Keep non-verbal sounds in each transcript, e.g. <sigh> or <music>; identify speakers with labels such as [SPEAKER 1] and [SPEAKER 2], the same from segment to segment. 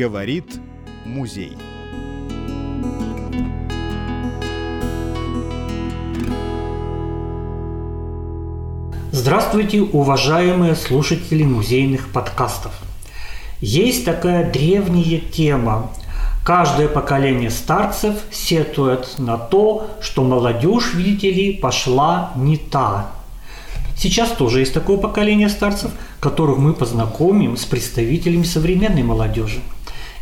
[SPEAKER 1] Говорит музей.
[SPEAKER 2] Здравствуйте, уважаемые слушатели музейных подкастов. Есть такая древняя тема. Каждое поколение старцев сетует на то, что молодежь, видите ли, пошла не та. Сейчас тоже есть такое поколение старцев, которых мы познакомим с представителями современной молодежи.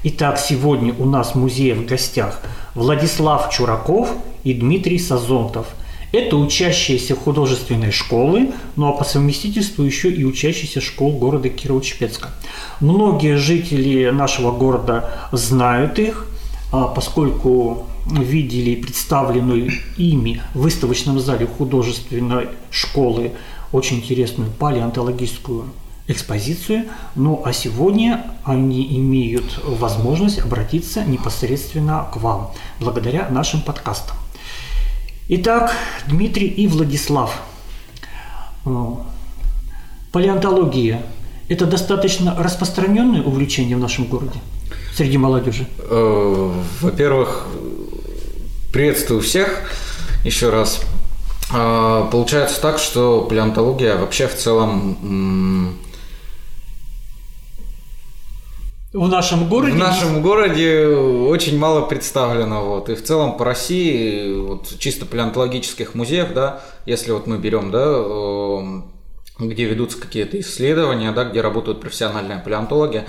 [SPEAKER 2] Итак, сегодня у нас в музее в гостях Владислав Чураков и Дмитрий Сазонтов – это учащиеся художественной школы, ну а по совместительству еще и учащиеся школ города Кирово-Чепецка. Многие жители нашего города знают их, а поскольку видели представленную ими в выставочном зале художественной школы очень интересную палеонтологическую экспозицию. Ну а сегодня они имеют возможность обратиться непосредственно к вам благодаря нашим подкастам. Итак, Дмитрий и Владислав. Э, палеонтология – это достаточно распространенное увлечение в нашем городе среди молодежи?
[SPEAKER 3] Э, во-первых, приветствую всех еще раз. Э, получается так, что палеонтология вообще в целом
[SPEAKER 2] в нашем городе?
[SPEAKER 3] В нашем городе очень мало представлено. Вот. И в целом по России, вот, чисто палеонтологических музеев, да, если вот мы берем, да, эм, где ведутся какие-то исследования, да, где работают профессиональные палеонтологи,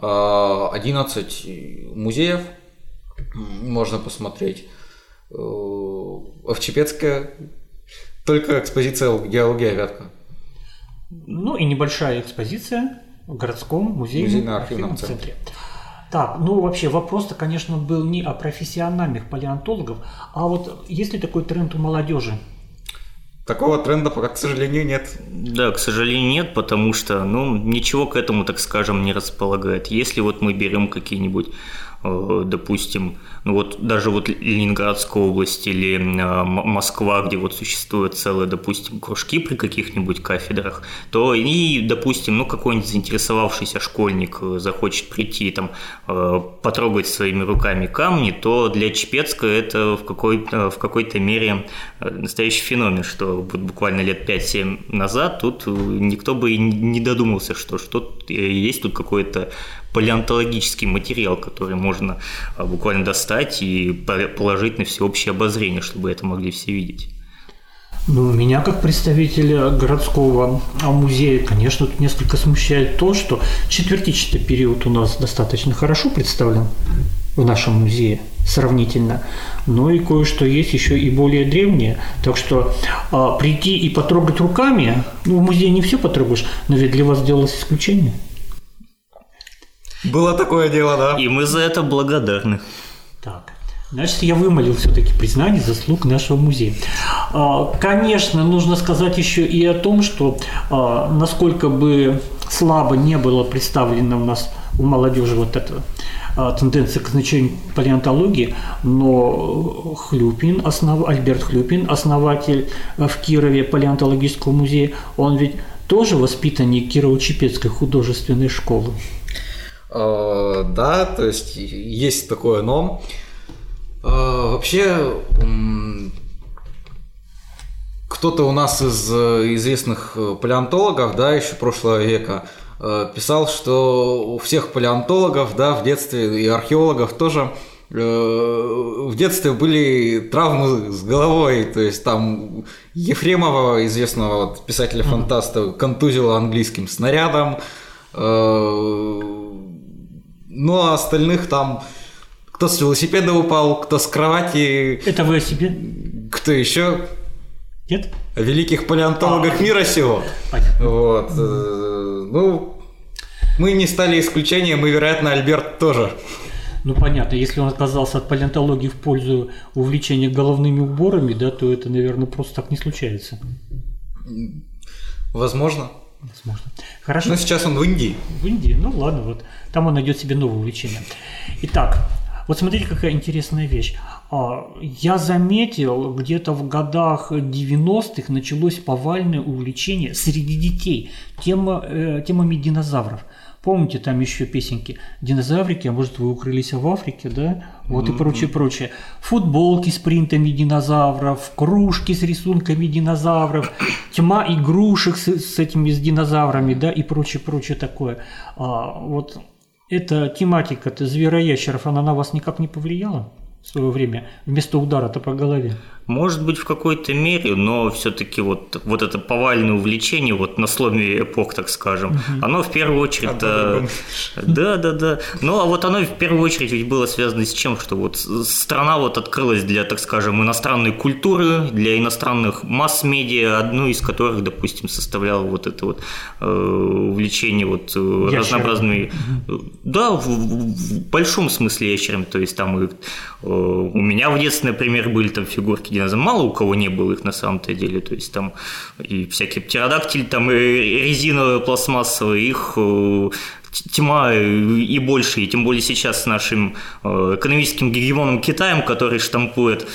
[SPEAKER 3] 11 э, музеев можно посмотреть. Э, Овчепецкая только экспозиция геология Вятка.
[SPEAKER 2] Ну и небольшая экспозиция городском музейно-архивном центре. Так, ну вообще вопрос-то, конечно, был не о профессиональных палеонтологов, а вот есть ли такой тренд у молодежи?
[SPEAKER 3] Такого тренда пока, к сожалению, нет.
[SPEAKER 4] Да, к сожалению, нет, потому что, ну, ничего к этому, так скажем, не располагает. Если вот мы берем какие-нибудь допустим, ну вот даже вот Ленинградская область или э, Москва, где вот существуют целые, допустим, кружки при каких-нибудь кафедрах, то и, допустим, ну какой-нибудь заинтересовавшийся школьник э, захочет прийти там потрогать своими руками камни, то для Чепецка это в, какой, в какой-то мере настоящий феномен, что буквально лет 5-7 назад тут никто бы и не додумался, что, что есть тут какое-то палеонтологический материал, который можно а, буквально достать и положить на всеобщее обозрение, чтобы это могли все видеть.
[SPEAKER 2] Ну, меня как представителя городского музея, конечно, тут несколько смущает то, что четвертичный период у нас достаточно хорошо представлен в нашем музее сравнительно, но и кое-что есть еще и более древнее. Так что а, прийти и потрогать руками, ну, в музее не все потрогаешь, но ведь для вас сделалось исключение –
[SPEAKER 3] было такое дело, да.
[SPEAKER 4] И мы за это благодарны.
[SPEAKER 2] Так. Значит, я вымолил все-таки признание заслуг нашего музея. А, конечно, нужно сказать еще и о том, что а, насколько бы слабо не было представлено у нас у молодежи вот эта тенденция к значению палеонтологии, но Хлюпин, основ... Альберт Хлюпин, основатель в Кирове палеонтологического музея, он ведь тоже воспитанник Кирово-Чепецкой художественной школы.
[SPEAKER 3] Э, да, то есть есть такое но. Э, вообще, кто-то у нас из э, известных палеонтологов, да, еще прошлого века, писал, что у всех палеонтологов, да, в детстве и археологов тоже в детстве были травмы с головой, то есть там Ефремова, известного вот, писателя-фантаста, контузила английским снарядом, ну, а остальных там кто с велосипеда упал, кто с кровати.
[SPEAKER 2] Это вы о себе?
[SPEAKER 3] Кто еще?
[SPEAKER 2] Нет?
[SPEAKER 3] О великих палеонтологах а, мира сего. Понятно. Вот. Э, ну, мы не стали исключением, и, вероятно, Альберт тоже.
[SPEAKER 2] Ну, понятно, если он отказался от палеонтологии в пользу увлечения головными уборами, да, то это, наверное, просто так не случается.
[SPEAKER 3] Возможно.
[SPEAKER 2] Возможно. Хорошо.
[SPEAKER 3] Но сейчас он в Индии.
[SPEAKER 2] В Индии, ну ладно, вот. Там он найдет себе новое увлечение. Итак, вот смотрите, какая интересная вещь. А, я заметил, где-то в годах 90-х началось повальное увлечение среди детей тема, э, темами динозавров. Помните, там еще песенки «Динозаврики, а может вы укрылись в Африке», да? Вот и прочее, прочее. Футболки с принтами динозавров, кружки с рисунками динозавров, <coughs> тьма игрушек с, с этими с динозаврами, да, и прочее, прочее такое. А, вот эта тематика-то звероящеров, она на вас никак не повлияла в свое время вместо удара-то по голове?
[SPEAKER 4] Может быть, в какой-то мере, но все-таки вот, вот это повальное увлечение вот на сломе эпох, так скажем, угу. оно в первую очередь... А, да, да, да. Ну, а вот оно в первую очередь ведь было связано с чем, что вот страна вот открылась для, так скажем, иностранной культуры, для иностранных масс-медиа, одну из которых, допустим, составляло вот это вот э, увлечение вот э, разнообразными... Угу. Да, в, в большом смысле ящерами, то есть там и, э, у меня в детстве, например, были там фигурки динозавров. Мало у кого не было их на самом-то деле. То есть там и всякие птеродактили, там и резиновые, пластмассовые, их э, тьма и больше, и тем более сейчас с нашим э, экономическим гегемоном Китаем, который штампует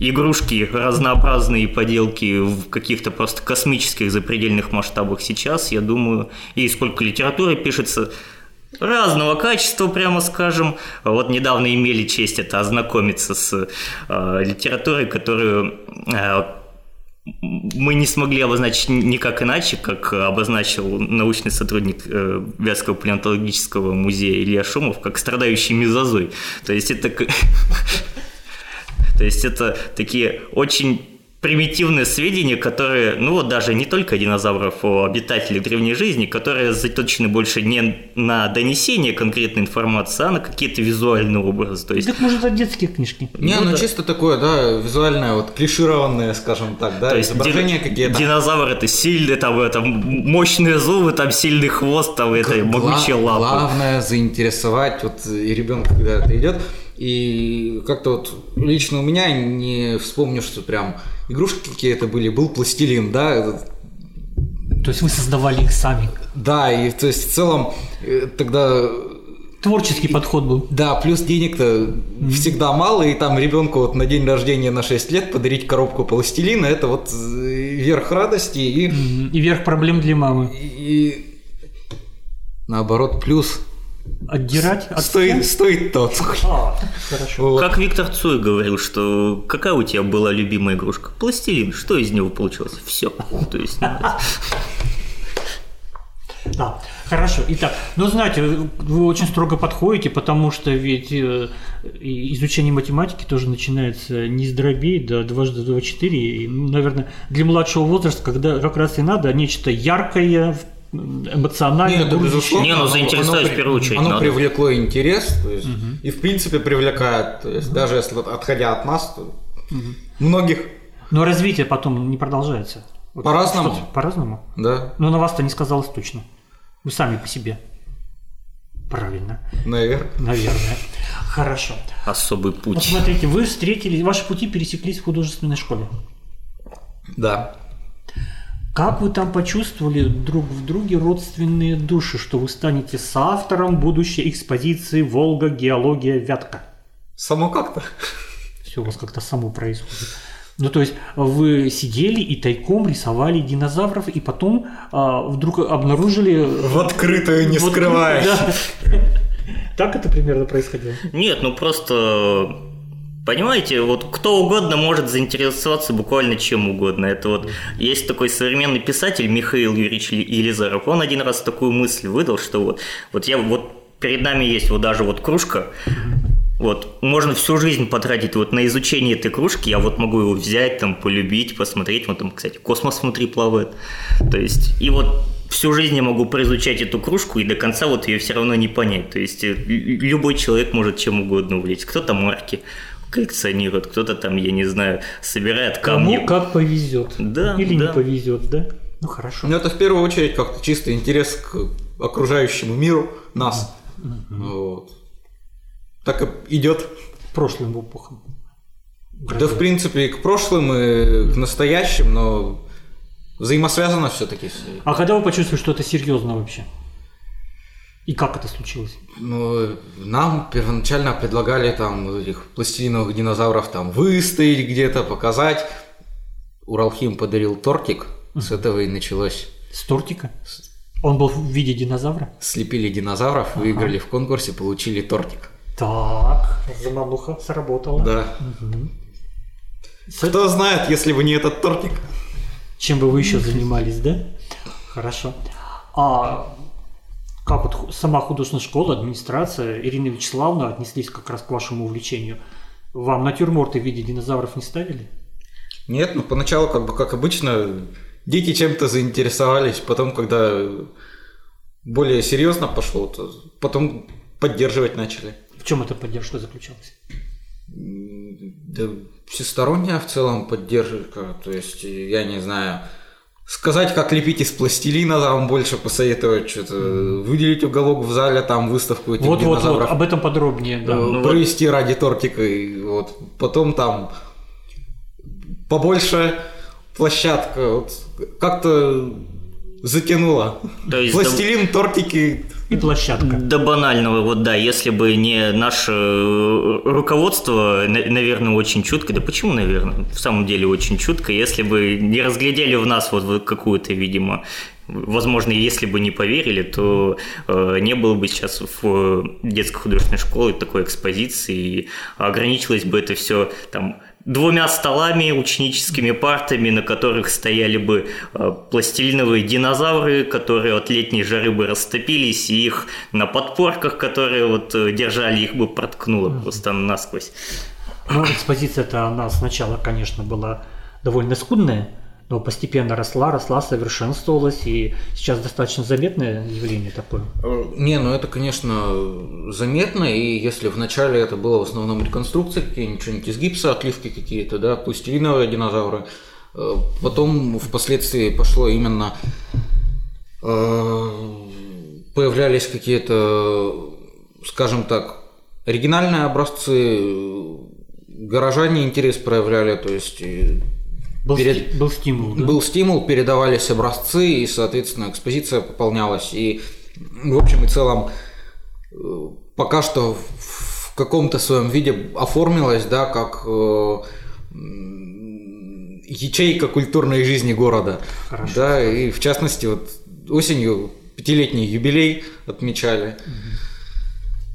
[SPEAKER 4] игрушки, разнообразные поделки в каких-то просто космических запредельных масштабах сейчас, я думаю, и сколько литературы пишется, разного качества, прямо скажем. Вот недавно имели честь это ознакомиться с э, литературой, которую э, мы не смогли обозначить никак иначе, как обозначил научный сотрудник э, Вятского палеонтологического музея Илья Шумов, как страдающий мезозой. То есть это... <laughs> То есть это такие очень примитивные сведения, которые, ну вот даже не только динозавров, о обитателях древней жизни, которые заточены больше не на донесение конкретной информации, а на какие-то визуальные образы. То есть...
[SPEAKER 2] Так может это детские книжки?
[SPEAKER 3] Не, ну, ну да. чисто такое, да, визуальное, вот клишированное, скажем так, да,
[SPEAKER 4] То есть изображения дин... какие-то. Динозавр это сильный, там, это мощные зубы, там сильный хвост, там, это могучие лапы.
[SPEAKER 3] Главное заинтересовать, вот и ребенка, когда это идет, и как-то вот лично у меня не вспомню, что прям игрушки какие-то были, был пластилин, да.
[SPEAKER 2] То есть вы создавали их сами?
[SPEAKER 3] Да, и то есть в целом э, тогда
[SPEAKER 2] Творческий и, подход был.
[SPEAKER 3] Да, плюс денег-то mm-hmm. всегда мало, и там ребенку вот на день рождения на 6 лет подарить коробку пластилина это вот э, верх радости и.
[SPEAKER 2] Mm-hmm. И верх проблем для мамы.
[SPEAKER 3] И, и наоборот, плюс
[SPEAKER 2] Отдирать
[SPEAKER 3] от стоит, стоит тот. А,
[SPEAKER 4] хорошо. Вот. Как Виктор Цой говорил, что какая у тебя была любимая игрушка? Пластилин. Что из него получилось? Все. То есть.
[SPEAKER 2] Да, хорошо. Итак, ну знаете, вы очень строго подходите, потому что ведь э, изучение математики тоже начинается не с дробей, да дважды два четыре. И, наверное, для младшего возраста, когда как раз и надо нечто яркое, эмоционально
[SPEAKER 3] Нет, безусловно,
[SPEAKER 4] Не, ну заинтересовать в первую очередь.
[SPEAKER 3] Оно надо. привлекло интерес, то есть, угу. и в принципе привлекает, то есть, угу. даже если отходя от нас, то угу. многих.
[SPEAKER 2] Но развитие потом не продолжается.
[SPEAKER 3] Вот По-разному.
[SPEAKER 2] По-разному?
[SPEAKER 3] Да.
[SPEAKER 2] Но на вас-то не сказалось точно. Вы сами по себе. Правильно.
[SPEAKER 3] Наверное.
[SPEAKER 2] Наверное. Хорошо.
[SPEAKER 4] Особый путь. Вот
[SPEAKER 2] смотрите, вы встретились, ваши пути пересеклись в художественной школе.
[SPEAKER 3] Да.
[SPEAKER 2] Как вы там почувствовали друг в друге родственные души, что вы станете соавтором будущей экспозиции «Волга. Геология. Вятка»?
[SPEAKER 3] Само как-то.
[SPEAKER 2] Все у вас как-то само происходит. Ну, то есть вы сидели и тайком рисовали динозавров, и потом а, вдруг обнаружили...
[SPEAKER 3] В открытую, не вот, скрываясь. Да. <laughs>
[SPEAKER 2] Так это примерно происходило?
[SPEAKER 4] Нет, ну просто Понимаете, вот кто угодно может заинтересоваться буквально чем угодно. Это вот есть такой современный писатель Михаил Юрьевич Елизаров. Он один раз такую мысль выдал, что вот, вот я вот перед нами есть вот даже вот кружка, вот, можно всю жизнь потратить вот на изучение этой кружки, я вот могу его взять, там, полюбить, посмотреть, вот там, кстати, космос внутри плавает, то есть, и вот всю жизнь я могу произучать эту кружку и до конца вот ее все равно не понять, то есть, э, любой человек может чем угодно увлечь, кто-то марки, коллекционирует, кто-то там, я не знаю, собирает камни.
[SPEAKER 2] Кому как повезет.
[SPEAKER 4] Да.
[SPEAKER 2] Или
[SPEAKER 4] да.
[SPEAKER 2] не повезет, да? Ну хорошо.
[SPEAKER 3] Ну это в первую очередь как-то чисто интерес к окружающему миру нас. Mm-hmm. Вот. Так и идет.
[SPEAKER 2] Прошлым эпохам.
[SPEAKER 3] Да, в принципе, и к прошлым, и к настоящим, но взаимосвязано все-таки.
[SPEAKER 2] А когда вы почувствовали, что это серьезно вообще? И как это случилось?
[SPEAKER 3] Ну, нам первоначально предлагали там этих пластилиновых динозавров там выставить где-то, показать. Уралхим подарил тортик, с этого и началось.
[SPEAKER 2] С тортика? Он был в виде динозавра?
[SPEAKER 3] Слепили динозавров, выиграли в конкурсе, получили тортик.
[SPEAKER 2] Так, замануха сработала.
[SPEAKER 3] Да. Кто знает, если бы не этот тортик.
[SPEAKER 2] Чем бы вы еще занимались, да? Хорошо. А как вот сама художественная школа, администрация, Ирина Вячеславовна отнеслись как раз к вашему увлечению? Вам натюрморты в виде динозавров не ставили?
[SPEAKER 3] Нет, ну поначалу, как бы как обычно, дети чем-то заинтересовались, потом, когда более серьезно пошло, то потом поддерживать начали.
[SPEAKER 2] В чем эта поддержка заключалась?
[SPEAKER 3] Да всесторонняя в целом поддержка, то есть, я не знаю, сказать, как лепить из пластилина, там больше посоветовать что-то, выделить уголок в зале, там выставку этих
[SPEAKER 2] Вот, вот, вот, об этом подробнее, да.
[SPEAKER 3] э,
[SPEAKER 4] ну
[SPEAKER 3] провести ради тортика, и вот потом там побольше площадка, вот, как-то затянуло.
[SPEAKER 4] То есть
[SPEAKER 3] Пластилин, тортики,
[SPEAKER 2] И площадка.
[SPEAKER 4] До банального, вот да, если бы не наше э, руководство, на- наверное, очень чутко, да почему, наверное, в самом деле очень чутко, если бы не разглядели в нас вот, какую-то, видимо, возможно, если бы не поверили, то э, не было бы сейчас в детской художественной школе такой экспозиции, и ограничилось бы это все там двумя столами, ученическими партами, на которых стояли бы э, пластилиновые динозавры, которые от летней жары бы растопились, и их на подпорках, которые вот э, держали, их бы проткнуло просто насквозь.
[SPEAKER 2] Ну, экспозиция-то она сначала, конечно, была довольно скудная, но постепенно росла, росла, совершенствовалась, и сейчас достаточно заметное явление такое.
[SPEAKER 3] Э, Не, ну это, конечно, заметно, и если вначале это было в основном реконструкции какие-нибудь, что-нибудь из гипса, отливки какие-то, да, пластилиновые динозавры, э, потом впоследствии пошло именно э, появлялись какие-то, скажем так, оригинальные образцы, горожане интерес проявляли, то есть
[SPEAKER 2] Был,
[SPEAKER 3] Перед-
[SPEAKER 2] sti- был стимул, да?
[SPEAKER 3] был стимул, передавались образцы, и, соответственно, экспозиция пополнялась. И, в общем и целом, э, пока что в каком-то своем виде оформилась, да, как э, ячейка культурной жизни города.
[SPEAKER 2] Хорошо
[SPEAKER 3] Да, и в частности, вот осенью пятилетний юбилей отмечали.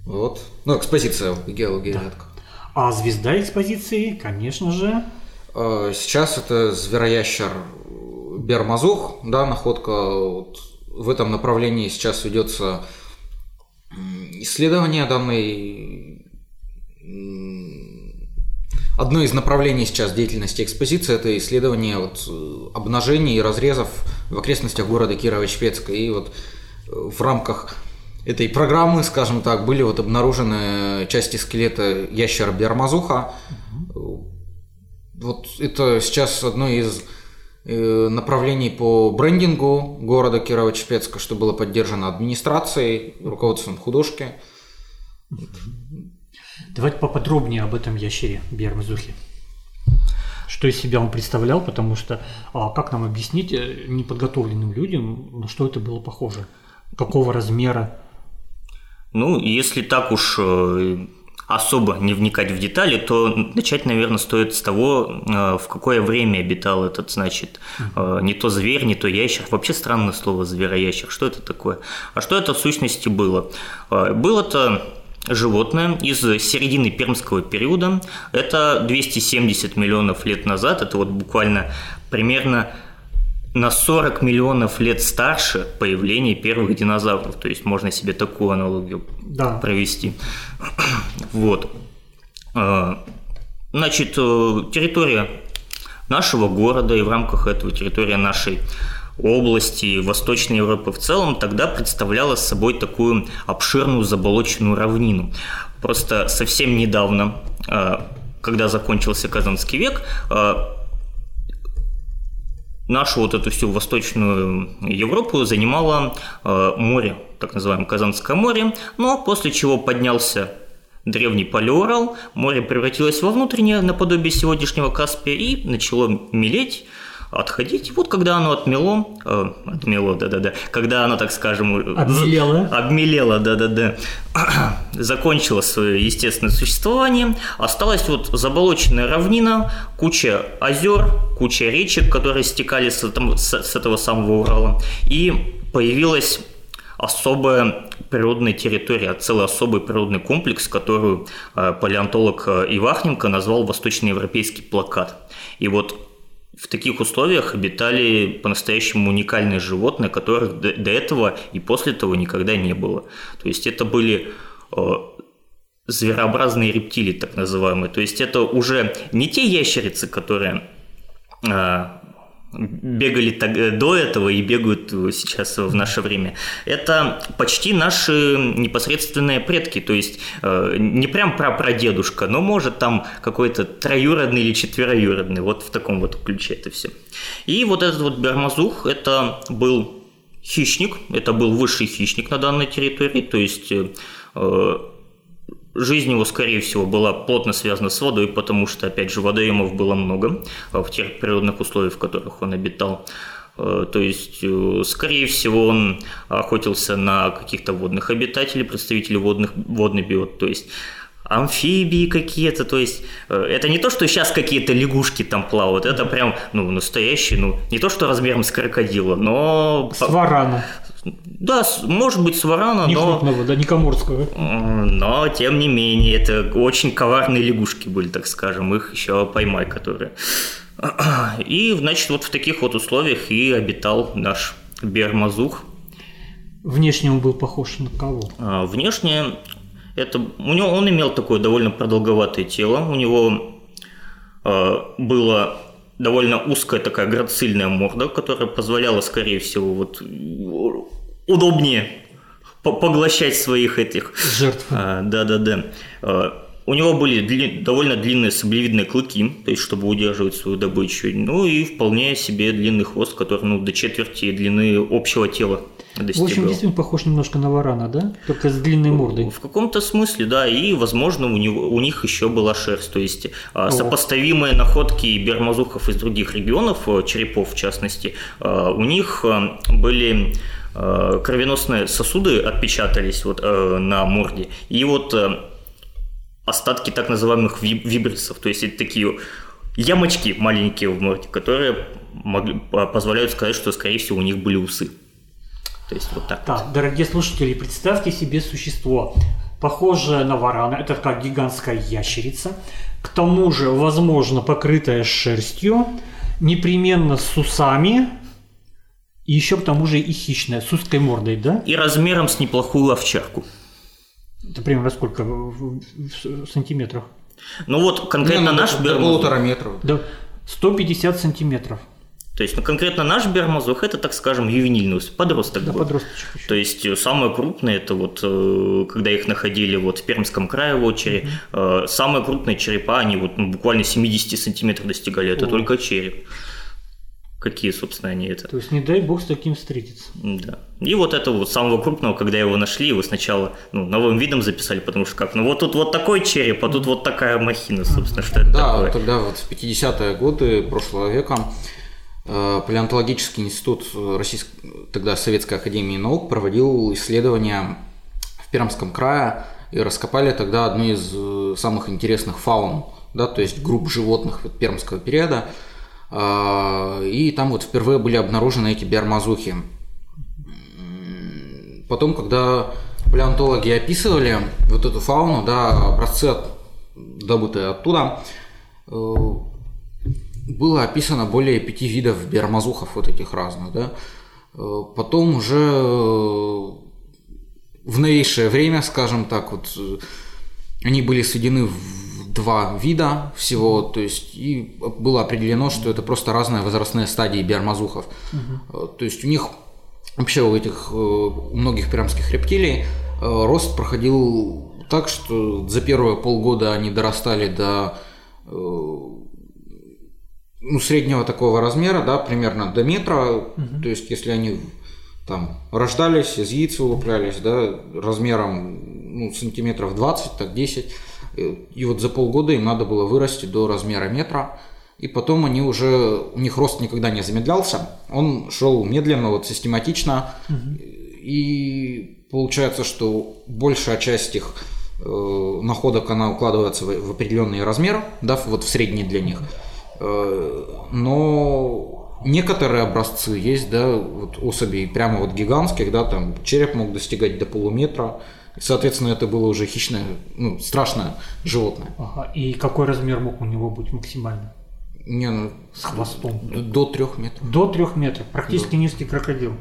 [SPEAKER 3] Вот. Ну, экспозиция геология редко.
[SPEAKER 2] А звезда экспозиции, конечно же,
[SPEAKER 3] Сейчас это звероящер Бермазух, да, находка. Вот в этом направлении сейчас ведется исследование данной Одно из направлений сейчас деятельности экспозиции – это исследование вот э, обнажений и разрезов в окрестностях города Кирово-Чепецка. И вот э, в рамках этой программы, скажем так, были вот обнаружены части скелета ящера Бермазуха. Вот это сейчас одно из э, направлений по брендингу города Кирово-Чепецка, что было поддержано администрацией, руководством художки.
[SPEAKER 2] давайте поподробнее об этом ящере Бермазухе. Что из себя он представлял, потому что а, как нам объяснить э, неподготовленным людям, на что это было похоже? Какого размера?
[SPEAKER 4] Ну, если так уж э, особо не вникать в детали, то начать, наверное, стоит с того, э, в какое время обитал этот, значит, э, не то зверь, не то ящер. Вообще странное слово звероящер. Что это такое? А что это в сущности было? Э, Было-то животное из середины пермского периода. Это 270 миллионов лет назад. Это вот буквально примерно на 40 миллионов лет старше появления первых динозавров. То есть можно себе такую аналогию
[SPEAKER 2] Да.
[SPEAKER 4] провести. <clears throat> Вот. А, Значит, э, территория нашего города и в рамках этого территория нашей области, Восточной Европы в целом, тогда представляла собой такую обширную заболоченную равнину. Просто совсем недавно, э, когда закончился Казанский век, э, нашу вот эту всю Восточную Европу занимало э, море, так называемое Казанское море, но после чего поднялся древний Палеорал, море превратилось во внутреннее, наподобие сегодняшнего Каспия, и начало мелеть, отходить. И вот когда оно отмело, э, отмело, да-да-да, когда оно, так скажем,
[SPEAKER 2] Обмелело.
[SPEAKER 4] обмелело, да-да-да, закончило свое естественное существование, осталась вот заболоченная равнина, куча озер, куча речек, которые стекали с, этом- с- с этого самого Урала. И появилась особая природная территория, целый особый природный комплекс, которую э, палеонтолог э, Ивахненко назвал «Восточноевропейский плакат». И вот в таких условиях обитали по-настоящему уникальные животные, которых до, этого и после того никогда не было. То есть это были зверообразные рептилии, так называемые. То есть это уже не те ящерицы, которые э, бегали э, до этого и бегают сейчас в наше время. Это почти наши непосредственные предки, то есть э, не прям про прадедушка, но может там какой-то троюродный или четвероюродный, вот в таком вот ключе это все. И вот этот вот бермазух, это был хищник, это был высший хищник на данной территории, то есть э, Жизнь его, скорее всего, была плотно связана с водой, потому что, опять же, водоемов было много а, в тех природных условиях, в которых он обитал. Э, то есть, э, скорее всего, он охотился на каких-то водных обитателей, представителей водных, водный биот, то есть амфибии какие-то, то есть э, это не то, что сейчас какие-то лягушки там плавают, это прям, ну, настоящий, ну, не то, что размером с крокодила, но...
[SPEAKER 2] С варана.
[SPEAKER 4] Да, может быть, с варана,
[SPEAKER 2] не
[SPEAKER 4] но...
[SPEAKER 2] крупного, да, не коморского.
[SPEAKER 4] Но, тем не менее, это очень коварные лягушки были, так скажем, их еще поймай, которые... <clears throat> И, значит, вот в таких вот условиях и обитал наш Бермазух.
[SPEAKER 2] Внешне он был похож на кого?
[SPEAKER 4] А, внешне это у него он имел такое довольно продолговатое тело, у него э, было довольно узкая такая грацильная морда, которая позволяла, скорее всего, вот удобнее поглощать своих этих
[SPEAKER 2] жертв.
[SPEAKER 4] А, да, да, да. А, у него были дли, довольно длинные саблевидные клыки, то есть чтобы удерживать свою добычу. Ну и вполне себе длинный хвост, который ну, до четверти длины общего тела достигал.
[SPEAKER 2] В общем, действительно похож немножко на варана, да? Только с длинной мордой.
[SPEAKER 4] В каком-то смысле, да. И, возможно, у, него, у них еще была шерсть. То есть О. сопоставимые находки бермазухов из других регионов, э, черепов в частности, э, у них э, были кровеносные сосуды отпечатались вот на морде. И вот остатки так называемых вибрисов, то есть это такие ямочки маленькие в морде, которые могли, позволяют сказать, что, скорее всего, у них были усы. То есть вот так.
[SPEAKER 2] Да, вот. дорогие слушатели, представьте себе существо, похожее на варана, это такая гигантская ящерица, к тому же, возможно, покрытая шерстью, непременно с усами, и еще к тому же и хищная, с узкой мордой, да?
[SPEAKER 4] И размером с неплохую овчарку.
[SPEAKER 2] Это примерно сколько в, сантиметрах?
[SPEAKER 4] Ну вот конкретно ну, наш
[SPEAKER 3] до, до полутора метров.
[SPEAKER 2] Да, 150 сантиметров.
[SPEAKER 4] То есть, ну, конкретно наш бермазух это, так скажем, ювенильный подросток.
[SPEAKER 2] Да,
[SPEAKER 4] был.
[SPEAKER 2] подросточек еще.
[SPEAKER 4] То есть, э, самое крупное, это вот, э, когда их находили вот в Пермском крае в очередь, mm-hmm. самые крупные черепа, они вот ну, буквально 70 сантиметров достигали, это О. только череп какие, собственно, они это.
[SPEAKER 2] То есть не дай бог с таким встретиться.
[SPEAKER 4] Да. И вот этого вот самого крупного, когда его нашли, его сначала ну, новым видом записали, потому что как, ну вот тут вот такой череп, а тут вот такая махина, собственно, что это
[SPEAKER 3] да,
[SPEAKER 4] такое.
[SPEAKER 3] тогда вот в 50-е годы прошлого века э, Палеонтологический институт Российской, тогда Советской Академии Наук проводил исследования в Пермском крае и раскопали тогда одну из э, самых интересных фаун, да, то есть групп животных вот, пермского периода – и там вот впервые были обнаружены эти биармазухи. Потом, когда палеонтологи описывали вот эту фауну, да, образцы, добытые оттуда, э, было описано более пяти видов биармазухов вот этих разных, да. Э, потом уже э, в новейшее время, скажем так, вот они были сведены в два вида всего, то есть и было определено, что это просто разные возрастные стадии биармазухов. Угу. То есть у них вообще у этих э, у многих пермских рептилий э, рост проходил так, что за первые полгода они дорастали до ну, среднего такого размера, да, примерно до метра. Угу. То есть, если они там рождались, из яиц вылуплялись, да, размером ну, сантиметров 20, так 10, и вот за полгода им надо было вырасти до размера метра. И потом они уже, у них рост никогда не замедлялся. Он шел медленно, вот систематично. Угу. И получается, что большая часть их э, находок, она укладывается в, в определенный размер, да, вот в средний для них. Э, но некоторые образцы есть, да, вот особей прямо вот гигантских, да, там череп мог достигать до полуметра. И, соответственно, это было уже хищное, ну, страшное животное.
[SPEAKER 2] Ага. И какой размер мог у него быть максимально?
[SPEAKER 3] Не, ну,
[SPEAKER 2] С хвостом.
[SPEAKER 3] до трех метров.
[SPEAKER 2] До трех метров. Практически низкий крокодил.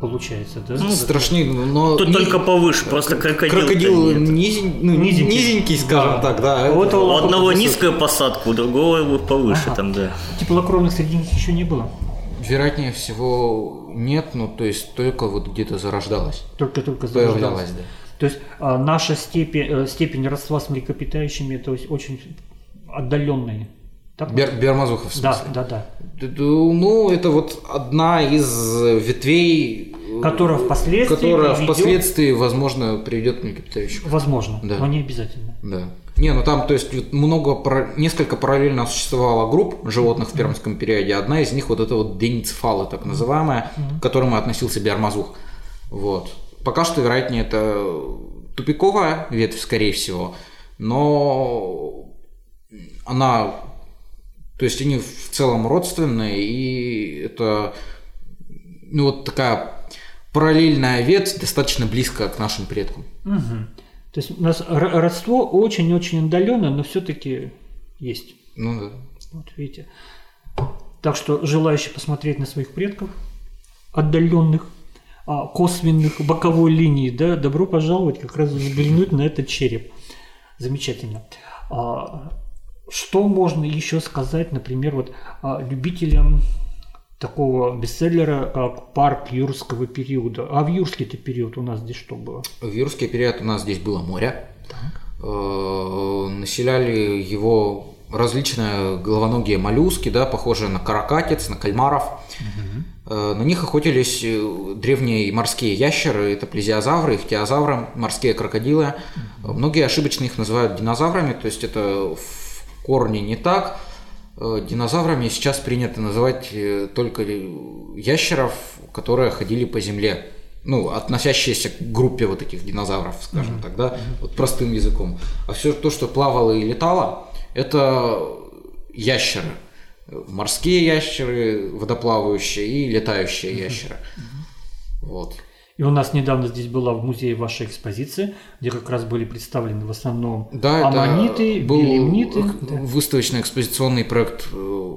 [SPEAKER 2] Получается, да?
[SPEAKER 3] Ну, страшнее, но...
[SPEAKER 4] Тут
[SPEAKER 3] не-
[SPEAKER 4] только повыше, просто крокодил.
[SPEAKER 3] Крокодил низень- ну,
[SPEAKER 2] Низенький.
[SPEAKER 3] низенький, скажем
[SPEAKER 2] Да.
[SPEAKER 3] так, да.
[SPEAKER 2] Вот
[SPEAKER 3] это-
[SPEAKER 4] У одного низкая посадка, у другого повыше
[SPEAKER 2] Ага.
[SPEAKER 4] там, да.
[SPEAKER 2] Теплокровных среди них еще не было.
[SPEAKER 3] Вероятнее всего нет, ну то есть только вот где-то зарождалось.
[SPEAKER 2] Только-только зарождалось.
[SPEAKER 3] да.
[SPEAKER 2] То есть а, наша степень, э, степень родства с млекопитающими это ось- очень отдаленные. Так?
[SPEAKER 3] Бер, Бермазуха в
[SPEAKER 2] да,
[SPEAKER 3] смысле?
[SPEAKER 2] да, да.
[SPEAKER 3] Д- д- Ну, это вот одна из ветвей, э,
[SPEAKER 2] Которая впоследствии
[SPEAKER 3] которая
[SPEAKER 2] приведет-
[SPEAKER 3] впоследствии, возможно, приведет к млекопитающим.
[SPEAKER 2] Возможно,
[SPEAKER 3] Да.
[SPEAKER 2] но не обязательно.
[SPEAKER 3] Да. Не, ну там, то есть, много, несколько параллельно существовало групп животных в пермском периоде. Одна из них вот это вот деницефалы, так называемая, к которому относился биармазух. Вот. Пока что, вероятнее, это тупиковая ветвь, скорее всего, но она, то есть они в целом родственные, и это, ну вот такая параллельная ветвь, достаточно близкая к нашим предкам.
[SPEAKER 2] Мгм. То есть у нас родство очень-очень отдаленное, но все-таки есть.
[SPEAKER 3] Ну да.
[SPEAKER 2] Вот видите. Так что желающие посмотреть на своих предков, отдаленных, а, косвенных, боковой линии, да, добро пожаловать как раз взглянуть на этот череп. Замечательно. А, Что можно еще сказать, например, вот а, любителям такого бестселлера, как «Парк юрского периода». А в юрский-то период у нас здесь что было?
[SPEAKER 3] В юрский период у нас здесь было море. Э, Населяли его различные головоногие моллюски, да, похожие на каракатиц, на кальмаров. Э, На них охотились э, древние морские ящеры, это плезиозавры, ихтиозавры, морские крокодилы. Э, Многие ошибочно их называют динозаврами, то есть это в корне не так. Э, Динозаврами сейчас принято называть э, только ящеров, которые ходили по земле. Ну, относящиеся к группе вот этих динозавров, скажем так, да, вот простым языком. А все то, что плавало и летало, это ящеры. Морские ящеры, водоплавающие и летающие ящеры. Вот.
[SPEAKER 2] И у нас недавно здесь была в музее ваша экспозиция, где как раз были представлены в основном
[SPEAKER 3] Да,
[SPEAKER 2] аммониты,
[SPEAKER 3] был
[SPEAKER 2] белемниты. Да.
[SPEAKER 3] выставочно-экспозиционный проект э,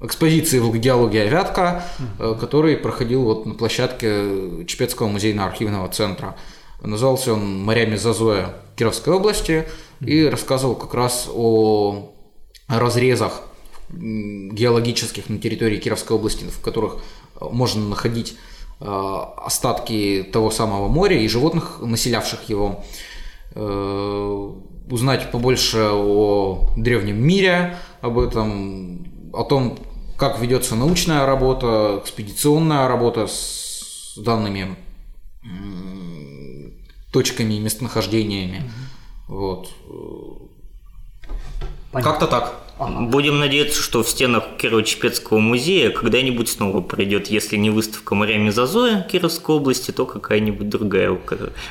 [SPEAKER 3] экспозиции «Волгогеология Вятка», э, который проходил вот на площадке Чепецкого музейно-архивного центра. Назывался он «Морями Зазоя Кировской области» и рассказывал как раз о разрезах геологических на территории Кировской области, в которых э, можно находить остатки того самого моря и животных, населявших его. Э, Узнать побольше о древнем мире, об этом, о том, как ведется научная работа, экспедиционная работа с данными точками и местонахождениями. Вот.
[SPEAKER 2] Понятно.
[SPEAKER 3] Как-то так.
[SPEAKER 4] Будем надеяться, что в стенах Кирово-Чепецкого музея когда-нибудь снова придет, если не выставка морями Зазоя Кировской области, то какая-нибудь другая.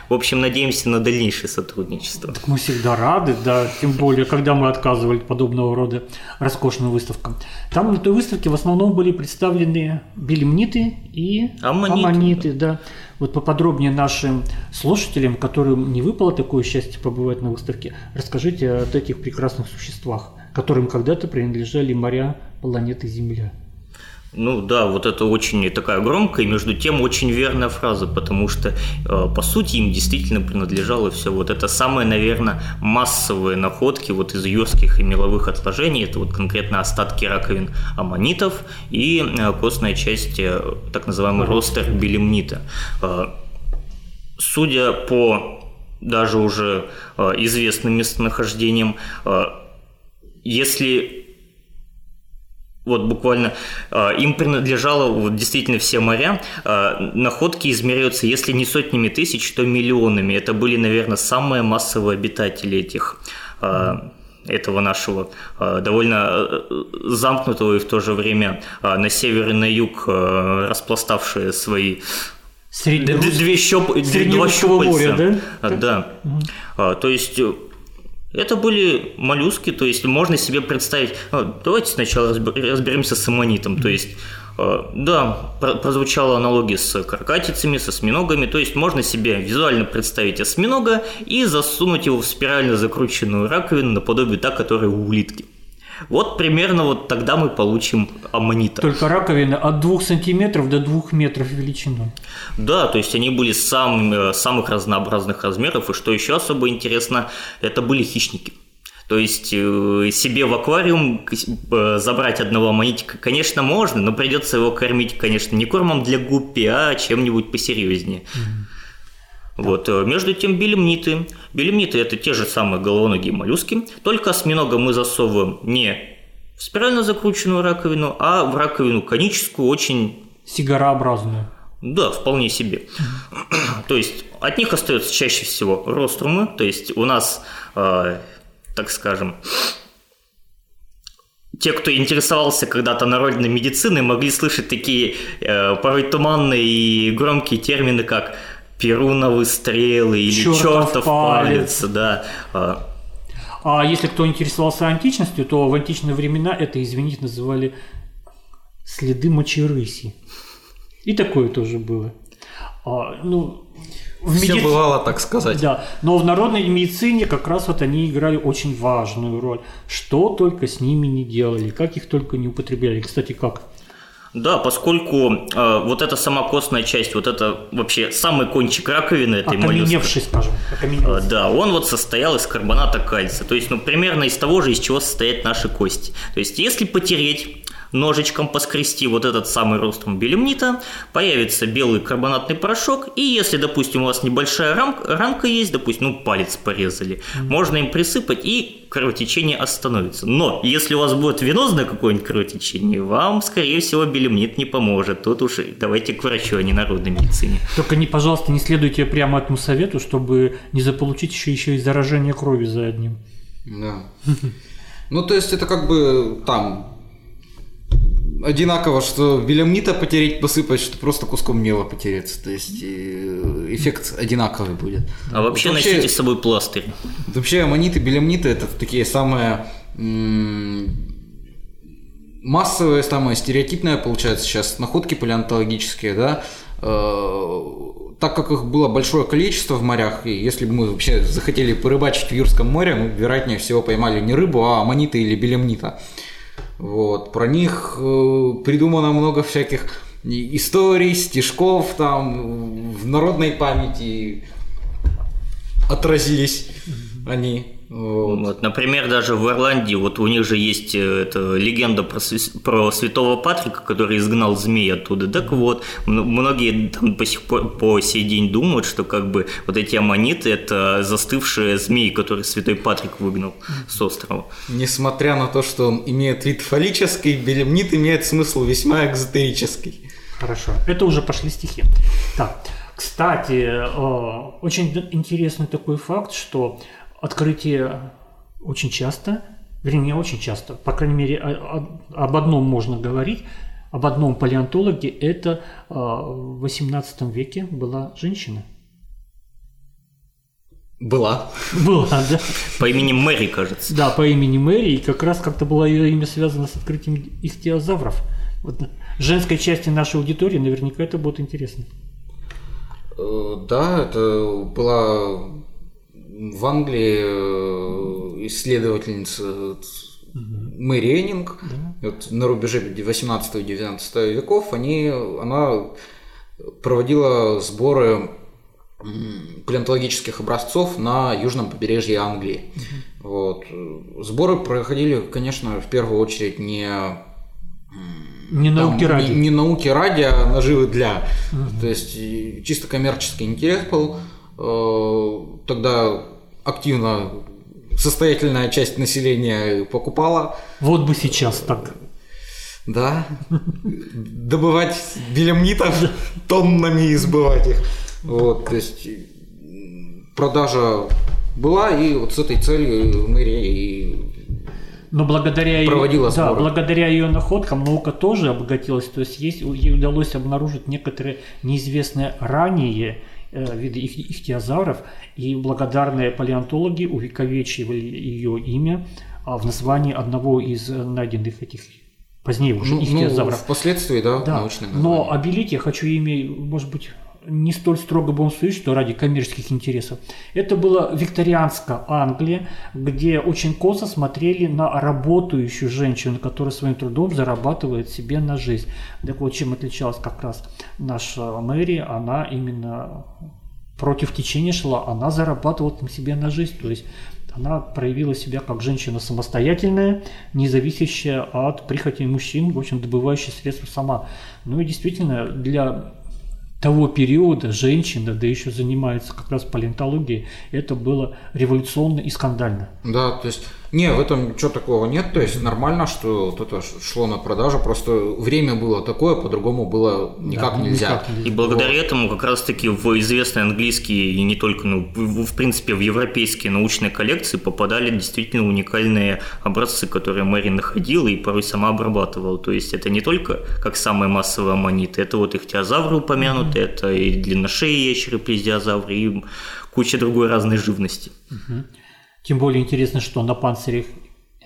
[SPEAKER 4] В общем, надеемся на дальнейшее сотрудничество.
[SPEAKER 2] Мы всегда рады, да, тем более, когда мы отказывали подобного рода роскошным выставкам. Там на той выставке в основном были представлены белемниты и
[SPEAKER 4] Аммониты,
[SPEAKER 2] да. Вот поподробнее нашим слушателям, которым не выпало такое счастье побывать на выставке, расскажите о этих прекрасных существах, которым когда-то принадлежали моря планеты Земля.
[SPEAKER 4] Ну да, вот это очень такая громкая и между тем очень верная фраза, потому что э, по сути им действительно принадлежало все. Вот это самые, наверное, массовые находки вот из юрских и меловых отложений. Это вот конкретно остатки раковин аммонитов и э, костная часть э, так называемый ростер белемнита. Судя по даже уже известным местонахождениям, если вот буквально э, им принадлежало вот, действительно все моря. Э, находки измеряются, если не сотнями тысяч, то миллионами. Это были, наверное, самые массовые обитатели этих э, этого нашего довольно замкнутого и в то же время на север и на юг распластавшие свои
[SPEAKER 2] Среднерус-
[SPEAKER 4] Две две- два щупальца.
[SPEAKER 2] моря, да?
[SPEAKER 4] Да. А, То есть Это были моллюски, то есть можно себе представить... а, Давайте сначала разбер- разберемся с аммонитом. То есть, э, да, про- прозвучала аналогия с каракатицами, с осьминогами. То есть можно себе визуально представить осьминога и засунуть его в спирально закрученную раковину наподобие та, которая у улитки. Вот примерно вот тогда мы получим аммонита.
[SPEAKER 2] Только раковины от 2 сантиметров до 2 метров величиной.
[SPEAKER 4] Да, то есть они были сам, э, самых разнообразных размеров, и что еще особо интересно, это были хищники. То есть э, себе в аквариум э, забрать одного аммонитика, конечно, можно, но придется его кормить, конечно, не кормом для гуппи, а чем-нибудь посерьезнее. Вот. э, Между тем белемниты. Белемниты – это те же самые головоногие моллюски, только осьминога мы засовываем не в спирально закрученную раковину, а в раковину коническую, очень
[SPEAKER 2] Сигарообразную.
[SPEAKER 4] да, вполне себе. <clears throat> То есть от них остается чаще всего рострумы, то есть у нас, э, так скажем, те, кто интересовался когда-то народной медициной, могли слышать такие э, порой туманные и громкие термины, как перуновые стрелы или
[SPEAKER 2] Чёртов
[SPEAKER 4] чертов
[SPEAKER 2] палец.
[SPEAKER 4] палец, да. Э,
[SPEAKER 2] А если кто интересовался античностью, то в античные времена это, извините, называли следы мочерыси. И такое тоже было. А, ну, в
[SPEAKER 3] Все
[SPEAKER 2] меди-
[SPEAKER 3] бывало, так сказать.
[SPEAKER 2] Да, но в народной медицине как раз вот они играли очень важную роль. Что только с ними не делали, как их только не употребляли. Кстати, как?
[SPEAKER 4] Да, поскольку э, вот эта сама костная часть, вот это вообще самый кончик раковины этой моллюска,
[SPEAKER 2] скажем.
[SPEAKER 4] Э, Да, он вот состоял из карбоната кальция, то есть, ну, примерно из того же, из чего состоят наши кости. То есть, если потереть ножичком поскрести вот этот самый ростом белемнита, появится белый карбонатный порошок, и если, допустим, у вас небольшая рам- ранка есть, допустим, ну, палец порезали, можно им присыпать, и кровотечение остановится. Но если у вас будет венозное какое-нибудь кровотечение, вам, скорее всего, белемнит не поможет. Тут уж давайте к врачу, а не народной медицине.
[SPEAKER 2] Только не, пожалуйста, не следуйте прямо этому совету, чтобы не заполучить еще, еще и заражение крови за одним.
[SPEAKER 3] Да. <laughs> Ну, то есть это как бы там одинаково, что белемнита потереть, посыпать, что просто куском мела потереться. То есть э, эффект одинаковый будет.
[SPEAKER 4] А вообще,
[SPEAKER 3] Вот
[SPEAKER 4] носите с собой пластырь.
[SPEAKER 3] Вообще аммониты, белемниты это такие самые массовые, самые стереотипные, получается, сейчас находки палеонтологические, да, Э, так как их было большое количество в морях, и если бы мы вообще захотели порыбачить в Юрском море, мы, вероятнее всего, поймали не рыбу, а аммонита или белемнита. Вот. Про них э, придумано много всяких историй, стишков, там, в народной памяти отразились они. Вот.
[SPEAKER 4] Вот, например, даже в Ирландии, вот у них же есть э, эта легенда про, свя- про святого Патрика, который изгнал змей оттуда. Так вот, м- многие там по сих пор по сей день думают, что как бы вот эти аммониты это застывшие змеи, которые святой Патрик выгнал с острова.
[SPEAKER 3] Несмотря на то, что он имеет вид фаллический, белемнит имеет смысл весьма экзотерический.
[SPEAKER 2] Хорошо. Это уже пошли стихи. Так, кстати, э, очень интересный такой факт, что открытие очень часто, вернее, не очень часто, по крайней мере, об одном можно говорить, об одном палеонтологе, это э, в 18 веке была женщина.
[SPEAKER 3] Была.
[SPEAKER 2] Была, да.
[SPEAKER 4] По имени Мэри, кажется.
[SPEAKER 2] Да, по имени Мэри, и как раз как-то было ее имя связано с открытием ихтиозавров. Вот женской части нашей аудитории наверняка это будет интересно.
[SPEAKER 3] Э, Да, это была в Англии э, исследовательница э, Мэри Эннинг. Вот на рубеже 18 и 19 веков они, она проводила сборы палеонтологических образцов на южном побережье Англии. Вот. Сборы проходили, конечно, в первую очередь не
[SPEAKER 2] Не
[SPEAKER 3] там
[SPEAKER 2] науки ради.
[SPEAKER 3] Не, не науки ради, а наживы для. То есть чисто коммерческий интерес был. Э, Тогда активно состоятельная часть населения покупала.
[SPEAKER 2] Вот бы сейчас так.
[SPEAKER 3] Да. Добывать белемнитов тоннами и сбывать их. Вот, то есть продажа была, и вот с этой целью мэрия и
[SPEAKER 2] Но благодаря ее,
[SPEAKER 3] Проводила
[SPEAKER 2] да,
[SPEAKER 3] сборы.
[SPEAKER 2] благодаря ее находкам наука тоже обогатилась. То есть есть, ей удалось обнаружить некоторые неизвестные ранее э, виды их, ихтиозавров, и благодарные палеонтологи увековечивали ее имя а, в названии одного из найденных этих позднее уже
[SPEAKER 3] Ну, ну,
[SPEAKER 2] ихтиозавров.
[SPEAKER 3] впоследствии, да,
[SPEAKER 2] Да,
[SPEAKER 3] научное
[SPEAKER 2] но обелить я хочу имя, может быть, не столь строго будем судить, что ради коммерческих интересов. Это была викторианская Англия, где очень косо смотрели на работающую женщину, которая своим трудом зарабатывает себе на жизнь. Так вот, чем отличалась как раз наша Мэри, она именно против течения шла, она зарабатывала себе на жизнь, то есть она проявила себя как женщина самостоятельная, не зависящая от прихоти мужчин, в общем, добывающая средства сама. Ну и действительно, для того периода женщина, да еще занимается как раз палеонтологией, это было революционно и скандально.
[SPEAKER 3] Да, то есть, не, в этом ничего такого нет, то есть нормально, что вот это шло на продажу, просто время было такое, по-другому было никак
[SPEAKER 2] Да,
[SPEAKER 3] нельзя.
[SPEAKER 2] никак нельзя.
[SPEAKER 4] И благодаря этому как раз-таки в известные английские и не только, ну, в, в принципе, в европейские научные коллекции попадали действительно уникальные образцы, которые Мэри находила и порой сама обрабатывала. То есть это не только как самые массовые аммониты, это вот ихтиозавры упомянуты, это и длинношеи ящеры, плезиозавры, и куча другой разной живности.
[SPEAKER 2] Тем более интересно, что на панцирях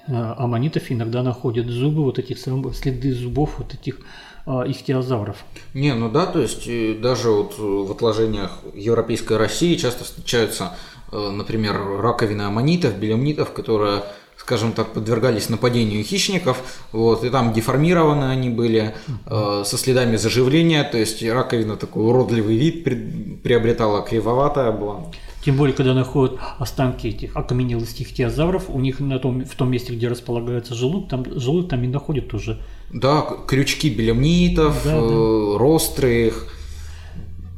[SPEAKER 2] э, аммонитов иногда находят зубы вот этих самых, следы зубов вот этих э, ихтиозавров.
[SPEAKER 3] Не, ну да, то есть даже вот в отложениях Европейской России часто встречаются, э, например, раковины аммонитов, белемнитов, которые скажем так, подвергались нападению хищников, вот, и там деформированы они были, э, со следами заживления, то есть раковина такой уродливый вид при- приобретала, кривоватая была.
[SPEAKER 2] Тем более, когда находят останки этих окаменелостей ихтиозавров, у них на том, в том месте, где располагается желудок, там, желудок там и находят тоже.
[SPEAKER 3] Да, крючки белемнитов,
[SPEAKER 2] Да,
[SPEAKER 3] э, ростры их.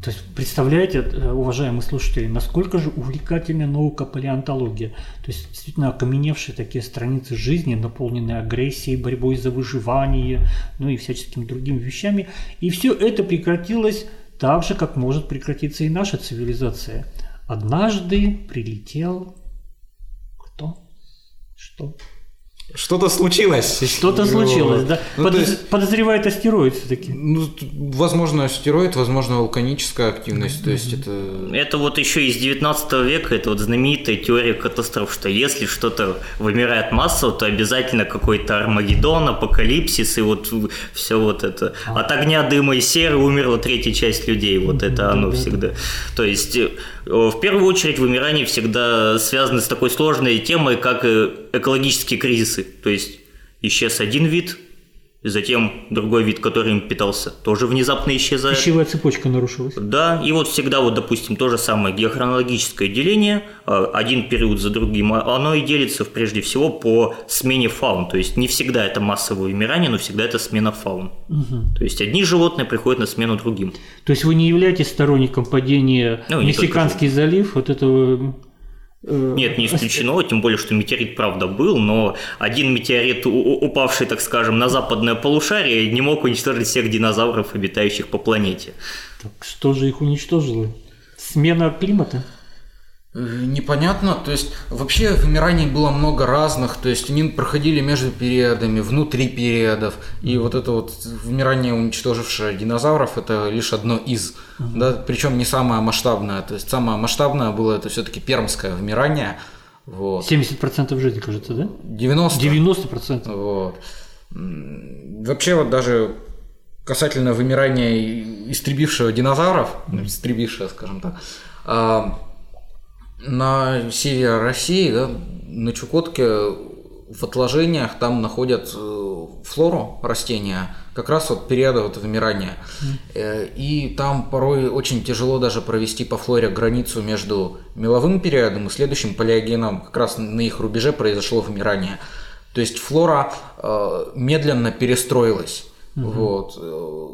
[SPEAKER 2] То есть, представляете, э, уважаемые слушатели, насколько же увлекательная наука палеонтология. То есть, действительно, окаменевшие такие страницы жизни, наполненные агрессией, борьбой за выживание, ну и всяческими другими вещами. И все это прекратилось так же, как может прекратиться и наша цивилизация. Однажды прилетел... Кто? Что?
[SPEAKER 3] Что-то случилось.
[SPEAKER 2] Что-то случилось, да?
[SPEAKER 3] Ну,
[SPEAKER 2] Подоз-
[SPEAKER 3] есть-
[SPEAKER 2] Подозревает астероид все-таки.
[SPEAKER 3] Ну, возможно, астероид, возможно, вулканическая активность. То есть это...
[SPEAKER 4] Это вот еще из 19 века, это вот знаменитая теория катастроф, что если что-то вымирает массово, то обязательно какой-то Армагеддон, апокалипсис и вот все вот это. От огня, дыма и серы умерла третья часть людей, вот это оно всегда. То есть э, в первую очередь вымирание всегда связано с такой сложной темой, как э, экологические кризисы. То есть исчез один вид, затем другой вид, который им питался, тоже внезапно исчезает.
[SPEAKER 2] Пищевая цепочка нарушилась.
[SPEAKER 4] Да, и вот всегда вот, допустим, то же самое геохронологическое деление, э, один период за другим, а- оно и делится прежде всего по смене фаун. То есть не всегда это массовое вымирание, но всегда это смена фаун. То есть одни животные приходят на смену другим.
[SPEAKER 2] То есть вы не являетесь сторонником падения
[SPEAKER 4] Ну,
[SPEAKER 2] Мексиканский залив, вот этого... э,
[SPEAKER 4] Нет, не исключено, тем более, что метеорит правда был, но один метеорит, упавший, так скажем, на западное полушарие, не мог уничтожить всех динозавров, обитающих по планете.
[SPEAKER 2] Так что же их уничтожило? Смена климата?
[SPEAKER 3] Э, Непонятно, то есть вообще вымираний было много разных, то есть они проходили между периодами, внутри периодов, и вот это вот вымирание, уничтожившее динозавров, это лишь одно из, да, причем не самое масштабное, то есть самое масштабное было это все-таки пермское вымирание, вот,
[SPEAKER 2] 70% жизни, кажется, да?
[SPEAKER 3] 90
[SPEAKER 2] 90%.
[SPEAKER 3] Вот. Вообще вот даже касательно вымирания истребившего динозавров, истребившего, скажем так, а, на севере России, да, на Чукотке в отложениях там находят э, флору растения, как раз вот периода вот вымирания. Э, И там порой очень тяжело даже провести по флоре границу между меловым периодом и следующим палеогеном. Как раз на их рубеже произошло вымирание. То есть флора э, медленно перестроилась. Вот. Э,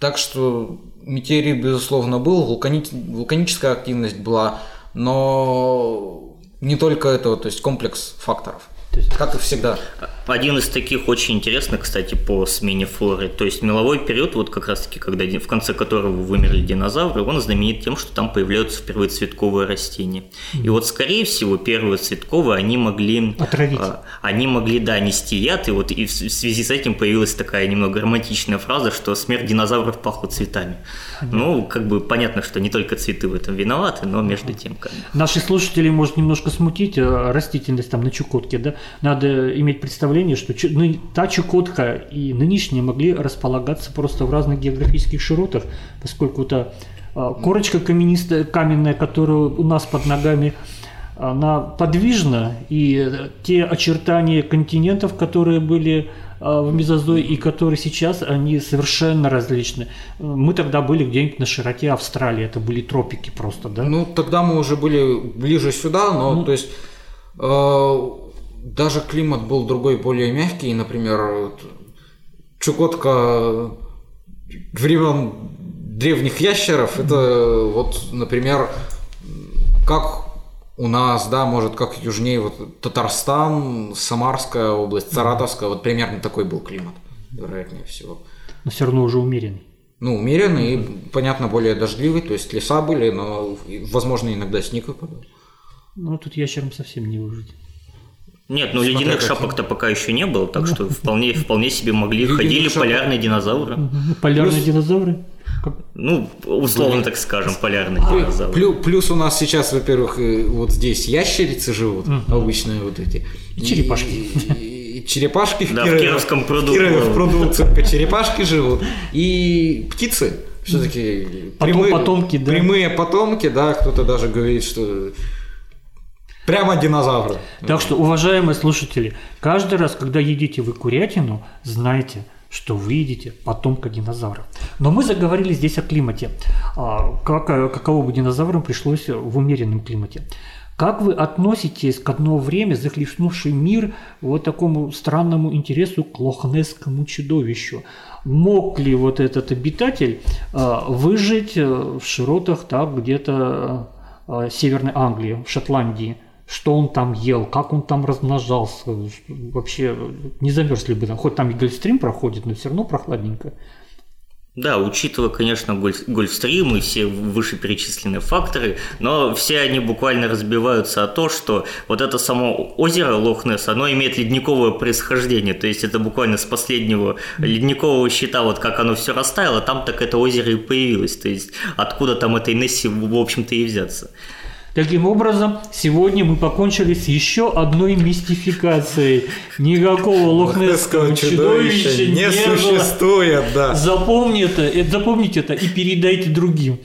[SPEAKER 3] Так что метеорит, безусловно, был, вулкани- вулканическая активность была, но не только это, то есть комплекс факторов.
[SPEAKER 2] То есть-
[SPEAKER 3] Как и всегда.
[SPEAKER 4] Один из таких очень интересных, кстати, по смене флоры. То есть меловой период, вот как раз-таки, когда в конце которого вымерли динозавры, он знаменит тем, что там появляются впервые цветковые растения. И вот, скорее всего, первые цветковые, они могли...
[SPEAKER 2] Отравить.
[SPEAKER 4] А, они могли, да, нести яд, и вот и в связи с этим появилась такая немного романтичная фраза, что смерть динозавров пахла цветами. Ну, как бы понятно, что не только цветы в этом виноваты, но между тем как.
[SPEAKER 2] Наши слушатели может немножко смутить э, растительность там на Чукотке, да? Надо иметь представление, что чу- ну, та Чукотка и нынешняя могли располагаться просто в разных географических широтах, поскольку та а, корочка каменистая, каменная, которая у нас под ногами, она подвижна, и те очертания континентов, которые были а, в мезозое и которые сейчас, они совершенно различны. Мы тогда были где-нибудь на широте Австралии, это были тропики просто, да?
[SPEAKER 3] Ну, тогда мы уже были ближе сюда, но,
[SPEAKER 2] Ну.
[SPEAKER 3] то есть, э, даже климат был другой, более мягкий. Например, Чукотка времен древних ящеров, это вот, например, как у нас, да, может, как южнее, вот Татарстан, Самарская область, Саратовская, вот примерно такой был климат, вероятнее всего.
[SPEAKER 2] Но все равно уже умеренный.
[SPEAKER 3] Ну, умеренный и, понятно, более дождливый, то есть леса были, но, возможно, иногда снег выпадал.
[SPEAKER 2] Ну, тут ящерам совсем не выжить.
[SPEAKER 4] Нет, ну
[SPEAKER 3] Смотря
[SPEAKER 4] ледяных
[SPEAKER 3] какие.
[SPEAKER 4] шапок-то пока еще не было, так что вполне, вполне себе могли,
[SPEAKER 3] Ледяных
[SPEAKER 4] ходили
[SPEAKER 3] шапок.
[SPEAKER 4] полярные динозавры.
[SPEAKER 2] Ну, Полярные
[SPEAKER 3] Плюс-
[SPEAKER 2] динозавры? Как-
[SPEAKER 4] Ну, условно так скажем, полярные динозавры.
[SPEAKER 3] Плю- Плюс у нас сейчас, во-первых, и вот здесь ящерицы живут, обычные вот эти.
[SPEAKER 2] И черепашки.
[SPEAKER 3] И, и черепашки в
[SPEAKER 4] Да, в
[SPEAKER 3] Кирове.
[SPEAKER 4] Кировском пруду.
[SPEAKER 3] В Кирове в пруду цирка <laughs> черепашки живут. И птицы. Все-таки
[SPEAKER 2] Потом-
[SPEAKER 3] прямые,
[SPEAKER 2] потомки, да.
[SPEAKER 3] прямые потомки, да, кто-то даже говорит, что прямо динозавры.
[SPEAKER 2] Так что, уважаемые слушатели, каждый раз, когда едите вы курятину, знайте, что вы едите потомка динозавра. Но мы заговорили здесь о климате. А как, э, каково бы динозаврам пришлось в умеренном климате. Как вы относитесь к одно время захлестнувший мир вот такому странному интересу к лохнесскому чудовищу? Мог ли вот этот обитатель э, выжить э, в широтах так где-то Северной Англии, в Шотландии? Что он там ел, как он там размножался, вообще не замерз ли бы там, хоть там и гольфстрим проходит, но все равно прохладненько.
[SPEAKER 4] Да, учитывая, конечно, гольф- гольфстрим и все вышеперечисленные факторы, но все они буквально разбиваются о то, что вот это само озеро Лохнесс, оно имеет ледниковое происхождение, то есть это буквально с последнего ледникового щита, вот как оно все растаяло, там так это озеро и появилось, то есть откуда там этой Несси, в общем-то, и взяться.
[SPEAKER 2] Таким образом, сегодня мы покончили с еще одной мистификацией. Никакого лохнесского чудовища не, было.
[SPEAKER 3] существует, да.
[SPEAKER 2] Запомни это, э, запомните это и передайте другим.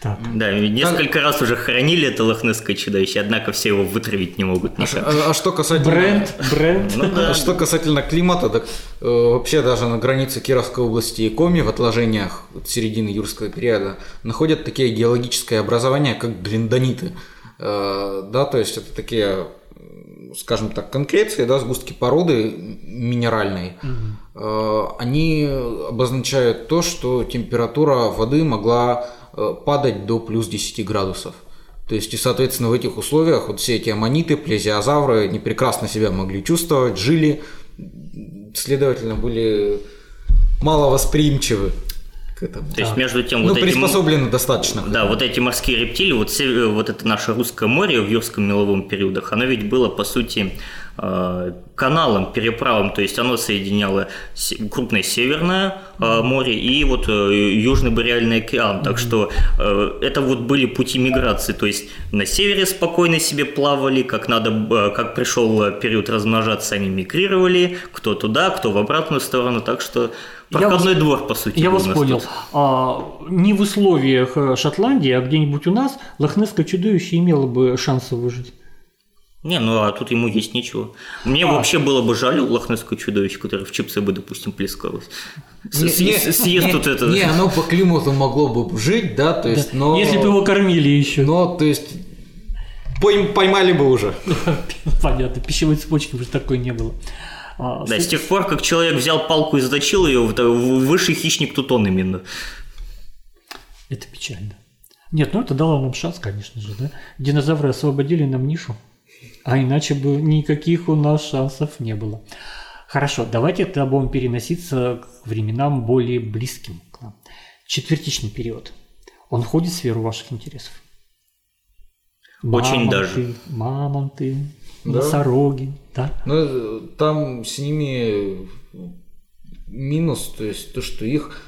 [SPEAKER 2] Так.
[SPEAKER 4] Да, несколько раз уже хоронили это лохнесское чудовище, однако все его вытравить не могут никак.
[SPEAKER 3] А, а что касательно...
[SPEAKER 2] Бренд, бренд.
[SPEAKER 4] Ну да,
[SPEAKER 3] А что касательно климата, так э, вообще даже на границе Кировской области и Коми в отложениях от середины юрского периода находят такие геологические образования, как глиндониты. Э, да, то есть это такие, скажем так, конкреции, да, сгустки породы минеральной. Э, они обозначают то, что температура воды могла падать до плюс 10 градусов. То есть, и, соответственно, в этих условиях вот все эти аммониты, плезиозавры, они прекрасно себя могли чувствовать, жили, следовательно, были мало восприимчивы к этому.
[SPEAKER 4] то есть между тем
[SPEAKER 3] Ну,
[SPEAKER 4] вот
[SPEAKER 3] приспособлены достаточно.
[SPEAKER 4] Да, вот эти морские рептилии, вот, се- вот это наше русское море в юрском меловом периодах, оно ведь было, по сути, э, каналом, переправом, то есть оно соединяло крупное Северное э, море и вот э, Южный Бореальный океан, так что э, это вот были пути миграции, то есть на севере спокойно себе плавали, как надо, э, как пришел э, период размножаться, они мигрировали, кто туда, кто в обратную сторону, так что
[SPEAKER 2] Я
[SPEAKER 4] проходной
[SPEAKER 2] вас-
[SPEAKER 4] двор, по сути.
[SPEAKER 2] Я вас понял. А, не в условиях э, Шотландии, а где-нибудь у нас лохнесское чудовище имело бы шансы выжить.
[SPEAKER 4] Не, ну а тут ему есть нечего. Мне
[SPEAKER 2] А.
[SPEAKER 4] вообще было бы жаль лохнесское чудовище, которое в чипсы бы, допустим, плескалось. С-
[SPEAKER 3] Не-
[SPEAKER 4] с-
[SPEAKER 3] не-
[SPEAKER 4] с- Съест
[SPEAKER 3] не-
[SPEAKER 4] тут это.
[SPEAKER 3] Не, оно по климату могло бы жить, да, то есть, но...
[SPEAKER 2] Если бы его кормили еще.
[SPEAKER 3] Но, то есть, пойм- поймали бы уже. <laughs>
[SPEAKER 2] Понятно, пищевой цепочки уже такой не было. А,
[SPEAKER 4] Да,
[SPEAKER 2] с-
[SPEAKER 4] тех пор, как человек взял палку и заточил ее, э, высший хищник тут он именно.
[SPEAKER 2] Это печально. Нет, ну это дало нам шанс, конечно же, да? Динозавры освободили нам нишу, а иначе бы никаких у нас шансов не было. Хорошо, давайте тогда будем переноситься к временам более близким к нам. Четвертичный период. Он входит в сферу ваших интересов?
[SPEAKER 4] Очень
[SPEAKER 2] мамонты,
[SPEAKER 4] даже.
[SPEAKER 2] Мамонты,
[SPEAKER 3] Да.
[SPEAKER 2] носороги, да?
[SPEAKER 3] Ну, там с ними минус, то есть то, что их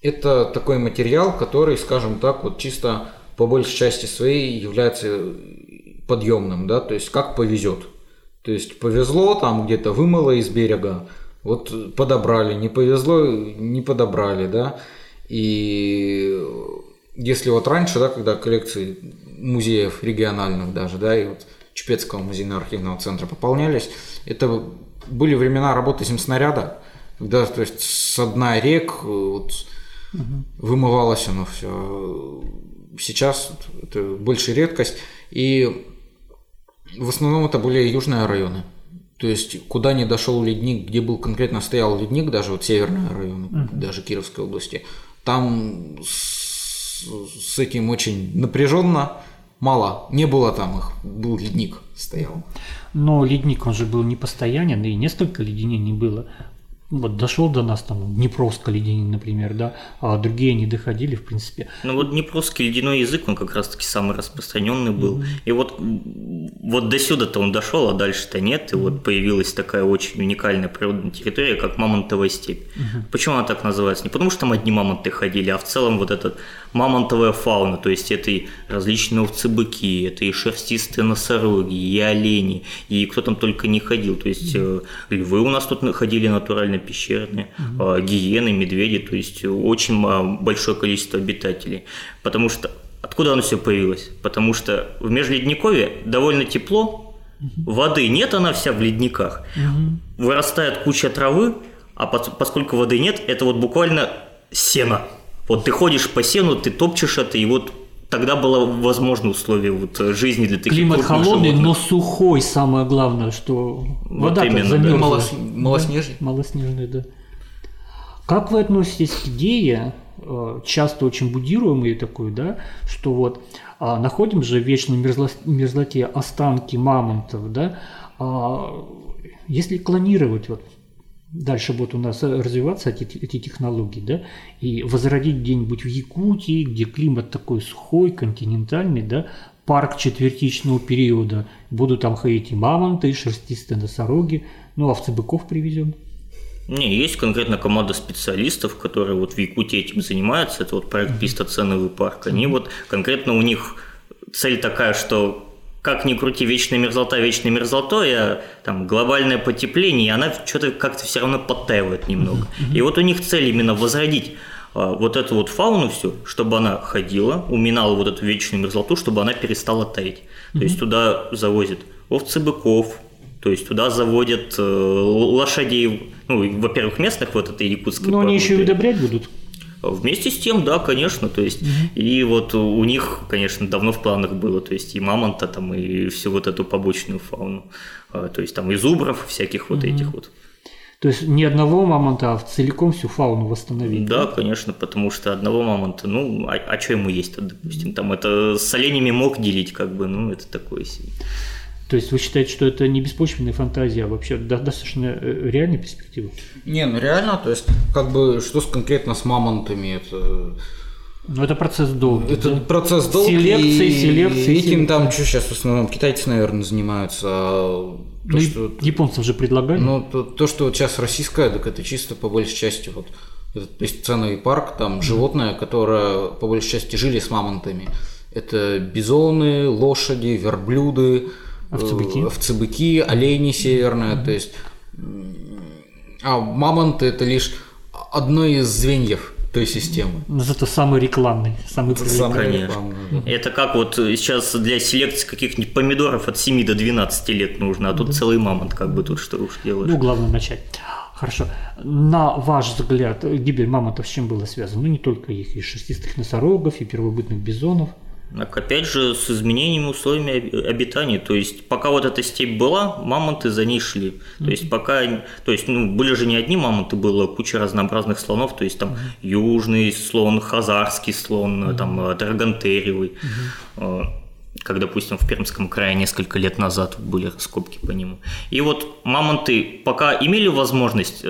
[SPEAKER 3] это такой материал, который, скажем так, вот чисто по большей части своей является подъемным, да, то есть как повезет. То есть повезло, там где-то вымыло из берега, вот подобрали, не повезло, не подобрали, да. И если вот раньше, да, когда коллекции музеев региональных даже, да, и вот Чепецкого музейно-архивного центра пополнялись, это были времена работы земснаряда, когда, то есть, с дна рек э, вот, вымывалось оно все. Сейчас это больше редкость. И в основном это были южные районы. То есть, куда не дошел ледник, где был конкретно стоял ледник, даже вот северные районы, даже Кировской области, там с, с этим очень напряженно, мало, не было там их, был ледник стоял.
[SPEAKER 2] Но ледник, он же был не постоянен, и несколько леденений было. Вот дошел до нас там Днепровское леденение, например, да, а другие не доходили, в принципе.
[SPEAKER 4] Ну вот Днепровский ледяной язык, он как раз-таки самый распространенный был. И вот, вот до сюда-то он дошел, а дальше-то нет. И вот появилась такая очень уникальная природная территория, как Мамонтовая степь. Почему она так называется? Не потому, что там одни мамонты ходили, а в целом вот этот мамонтовая фауна, то есть это и различные овцы-быки, это и шерстистые носороги, и олени, и кто там только не ходил. То есть э, львы у нас тут ходили натурально пещерные, э, гиены, медведи, то есть очень а, большое количество обитателей. Потому что откуда оно все появилось? Потому что в Межледниковье довольно тепло, воды нет, она вся в ледниках. Вырастает куча травы, а пос- поскольку воды нет, это вот буквально сено. Вот ты ходишь по сену, ты топчешь это, и вот тогда было возможно условие вот э, жизни для таких
[SPEAKER 2] Климат холодный,
[SPEAKER 4] животных.
[SPEAKER 2] но сухой, самое главное, что вода
[SPEAKER 4] именно, да.
[SPEAKER 2] замерзла.
[SPEAKER 3] Малос- малоснежный.
[SPEAKER 2] Да, малоснежный, да. Как вы относитесь к идее, э, часто очень будируемой такой, да, что вот а, находим же в вечной мерзло- мерзлоте останки мамонтов, да, а, если клонировать вот дальше будут у нас развиваться эти, эти технологии, да, и возродить где-нибудь в Якутии, где климат такой сухой, континентальный, да, парк четвертичного периода, будут там ходить и мамонты, и шерстистые носороги, ну, овцебыков привезем.
[SPEAKER 4] Не, есть конкретно команда специалистов, которые вот в Якутии этим занимаются. Это вот проект Пистоценовый парк. Они вот конкретно у них цель такая, что как ни крути, вечная мерзлота, вечная мерзлота, а там глобальное потепление, и она что-то как-то все равно подтаивает немного. И вот у них цель именно возродить а, вот эту вот фауну всю, чтобы она ходила, уминала вот эту вечную мерзлоту, чтобы она перестала таять. То есть туда завозят овцы быков, то есть туда заводят э, лошадей, ну, во-первых, местных вот этой якутской
[SPEAKER 2] Но они еще и удобрять будут.
[SPEAKER 4] Вместе с тем, да, конечно, то есть, и вот у них, конечно, давно в планах было, то есть, и мамонта там, и всю вот эту побочную фауну, А, то есть, там, и зубров всяких вот этих вот.
[SPEAKER 2] То есть не одного мамонта, а целиком всю фауну восстановить.
[SPEAKER 4] Да, конечно, потому что одного мамонта, ну, а, а что ему есть-то, допустим, там, это с оленями мог делить, как бы, ну, это такое себе.
[SPEAKER 2] То есть вы считаете, что это не беспочвенная фантазия, а вообще до- достаточно э, реальная перспектива?
[SPEAKER 3] Не, ну реально, то есть, как бы, что с конкретно с мамонтами, это
[SPEAKER 2] Ну, это процесс долгий.
[SPEAKER 3] Это
[SPEAKER 2] да?
[SPEAKER 3] процесс долгий.
[SPEAKER 2] Селекции,
[SPEAKER 3] и
[SPEAKER 2] селекции,
[SPEAKER 3] Этим
[SPEAKER 2] селекции.
[SPEAKER 3] там что сейчас в основном китайцы, наверное, занимаются. а То,
[SPEAKER 2] Ну,
[SPEAKER 3] что,
[SPEAKER 2] японцам же предлагали.
[SPEAKER 3] ну, то, то, что вот сейчас российская, так это чисто по большей части вот этот песценовый парк, там животное, которое по большей части жили с мамонтами. Это бизоны, лошади, верблюды,
[SPEAKER 2] Овцебыки.
[SPEAKER 3] э, овцебыки, олени северные, то есть а мамонты это лишь одно из звеньев той системы.
[SPEAKER 2] Но зато самый рекламный, самый привлекательный.
[SPEAKER 3] Да.
[SPEAKER 4] Это как вот сейчас для селекции каких-нибудь помидоров от 7 до 12 лет нужно, а тут целый мамонт, как бы тут что уж делаешь.
[SPEAKER 2] Ну, главное начать. Хорошо. На ваш взгляд, гибель мамонтов с чем было связано? Ну, не только их, и шерстистых носорогов, и первобытных бизонов.
[SPEAKER 4] Опять же, с изменениями условиями об- обитания. То есть, пока вот эта степь была, мамонты за ней шли. То есть, пока... То есть, ну, были же не одни мамонты, было куча разнообразных слонов. То есть, там южный слон, хазарский слон, там, э, драгонтеревый. Э, как, допустим, в Пермском крае несколько лет назад были раскопки по нему. И вот мамонты пока имели возможность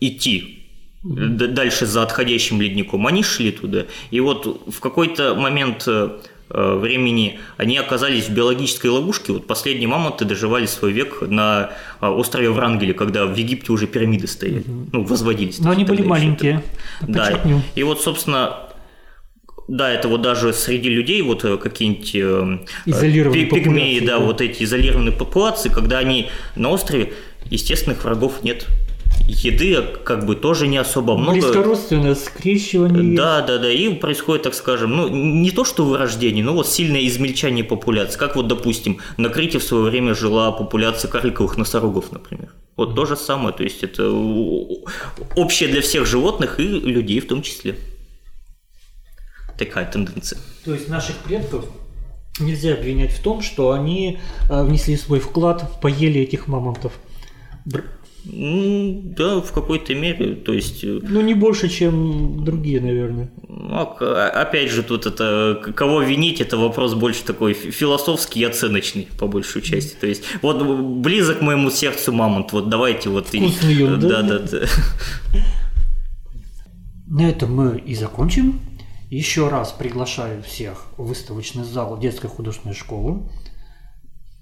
[SPEAKER 4] идти дальше за отходящим ледником, они шли туда. И вот в какой-то момент времени они оказались в биологической ловушке. Вот последние мамонты доживали свой век на острове Врангеле, когда в Египте уже пирамиды стояли, угу. ну, возводились.
[SPEAKER 2] Но они были маленькие.
[SPEAKER 4] Да. И вот, собственно, да, это вот даже среди людей вот э, какие-нибудь э,
[SPEAKER 2] изолированные
[SPEAKER 4] пигмеи, да, да, вот эти изолированные популяции, когда они на острове, естественных врагов нет. Еды как бы тоже не особо много.
[SPEAKER 2] Близкородственное скрещивание.
[SPEAKER 4] Да, да, да. И происходит, так скажем, ну, не то что вырождение, но вот сильное измельчание популяции. Как вот, допустим, на Крите в свое время жила популяция карликовых носорогов, например. Вот mm-hmm. то же самое. То есть это общее для всех животных и людей в том числе такая тенденция.
[SPEAKER 2] То есть наших предков нельзя обвинять в том, что они э, внесли свой вклад, поели этих мамонтов.
[SPEAKER 4] Да, в какой-то мере, то есть... Э,
[SPEAKER 2] ну, не больше, чем другие, наверное.
[SPEAKER 4] Ну, а, опять же, тут это, кого винить, это вопрос больше такой философский и оценочный, по большей части. То есть, вот близок моему сердцу мамонт, вот давайте вот...
[SPEAKER 2] Вкусный
[SPEAKER 4] и...
[SPEAKER 2] он,
[SPEAKER 4] да? Да, да, да.
[SPEAKER 2] На этом мы и закончим. Еще раз приглашаю всех в выставочный зал детской художественной школы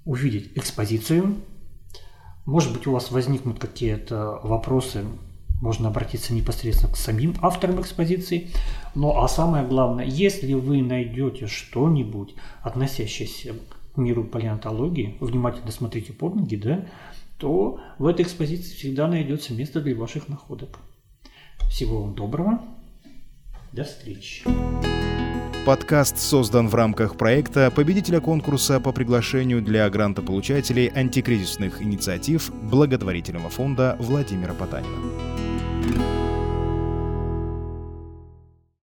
[SPEAKER 2] увидеть экспозицию. Может быть, у вас возникнут какие-то вопросы, можно обратиться непосредственно к самим авторам экспозиции. Ну а самое главное, если вы найдете что-нибудь, относящееся к миру палеонтологии, внимательно смотрите под ноги, да, то в этой экспозиции всегда найдется место для ваших находок. Всего вам доброго. До встречи.
[SPEAKER 1] Подкаст создан в рамках проекта победителя конкурса по приглашению для грантополучателей антикризисных инициатив благотворительного фонда Владимира Потанина.